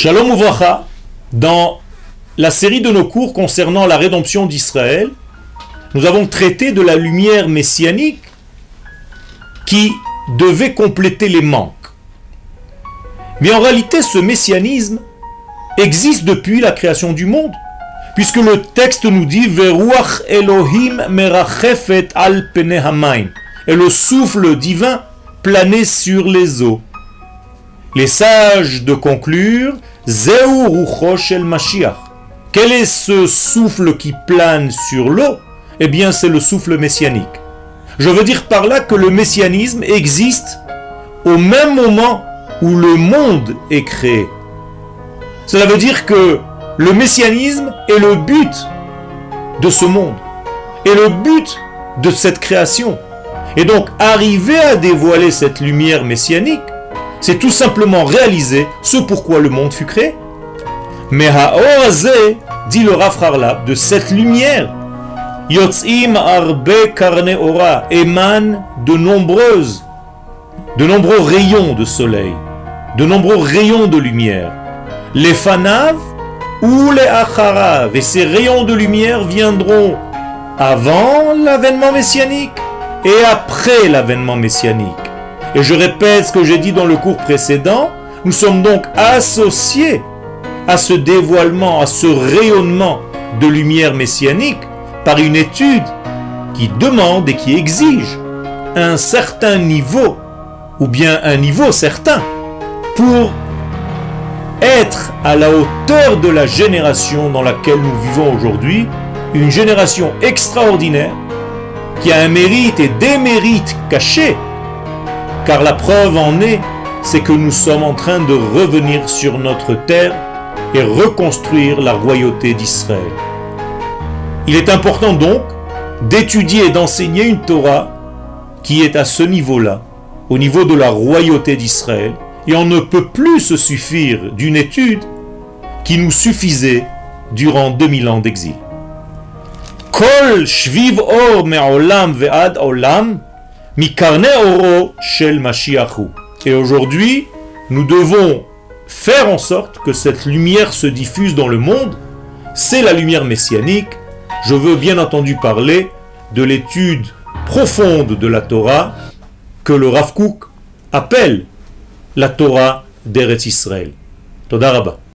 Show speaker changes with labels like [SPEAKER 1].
[SPEAKER 1] Shalom Uvracha, dans la série de nos cours concernant la rédemption d'Israël, nous avons traité de la lumière messianique qui devait compléter les manques. Mais en réalité, ce messianisme existe depuis la création du monde, puisque le texte nous dit Veruach Elohim merachefet al et le souffle divin planait sur les eaux. Les sages de conclure el Mashiach. Quel est ce souffle qui plane sur l'eau? Eh bien, c'est le souffle messianique. Je veux dire par là que le messianisme existe au même moment où le monde est créé. Cela veut dire que le messianisme est le but de ce monde, et le but de cette création. Et donc, arriver à dévoiler cette lumière messianique, c'est tout simplement réaliser ce pourquoi le monde fut créé. Mais Ha'orazé, dit le Rafrarla, de cette lumière, Yotzim arbe karne ora, émane de nombreuses, de nombreux rayons de soleil, de nombreux rayons de lumière. Les fanav ou les acharav, et ces rayons de lumière viendront avant l'avènement messianique et après l'avènement messianique. Et je répète ce que j'ai dit dans le cours précédent, nous sommes donc associés à ce dévoilement, à ce rayonnement de lumière messianique par une étude qui demande et qui exige un certain niveau, ou bien un niveau certain, pour être à la hauteur de la génération dans laquelle nous vivons aujourd'hui, une génération extraordinaire qui a un mérite et des mérites cachés car la preuve en est, c'est que nous sommes en train de revenir sur notre terre et reconstruire la royauté d'Israël. Il est important donc d'étudier et d'enseigner une Torah qui est à ce niveau-là, au niveau de la royauté d'Israël, et on ne peut plus se suffire d'une étude qui nous suffisait durant 2000 ans d'exil. Et aujourd'hui, nous devons faire en sorte que cette lumière se diffuse dans le monde. C'est la lumière messianique. Je veux bien entendu parler de l'étude profonde de la Torah que le Rav Kook appelle la Torah d'Eretz Israël. Todarabah.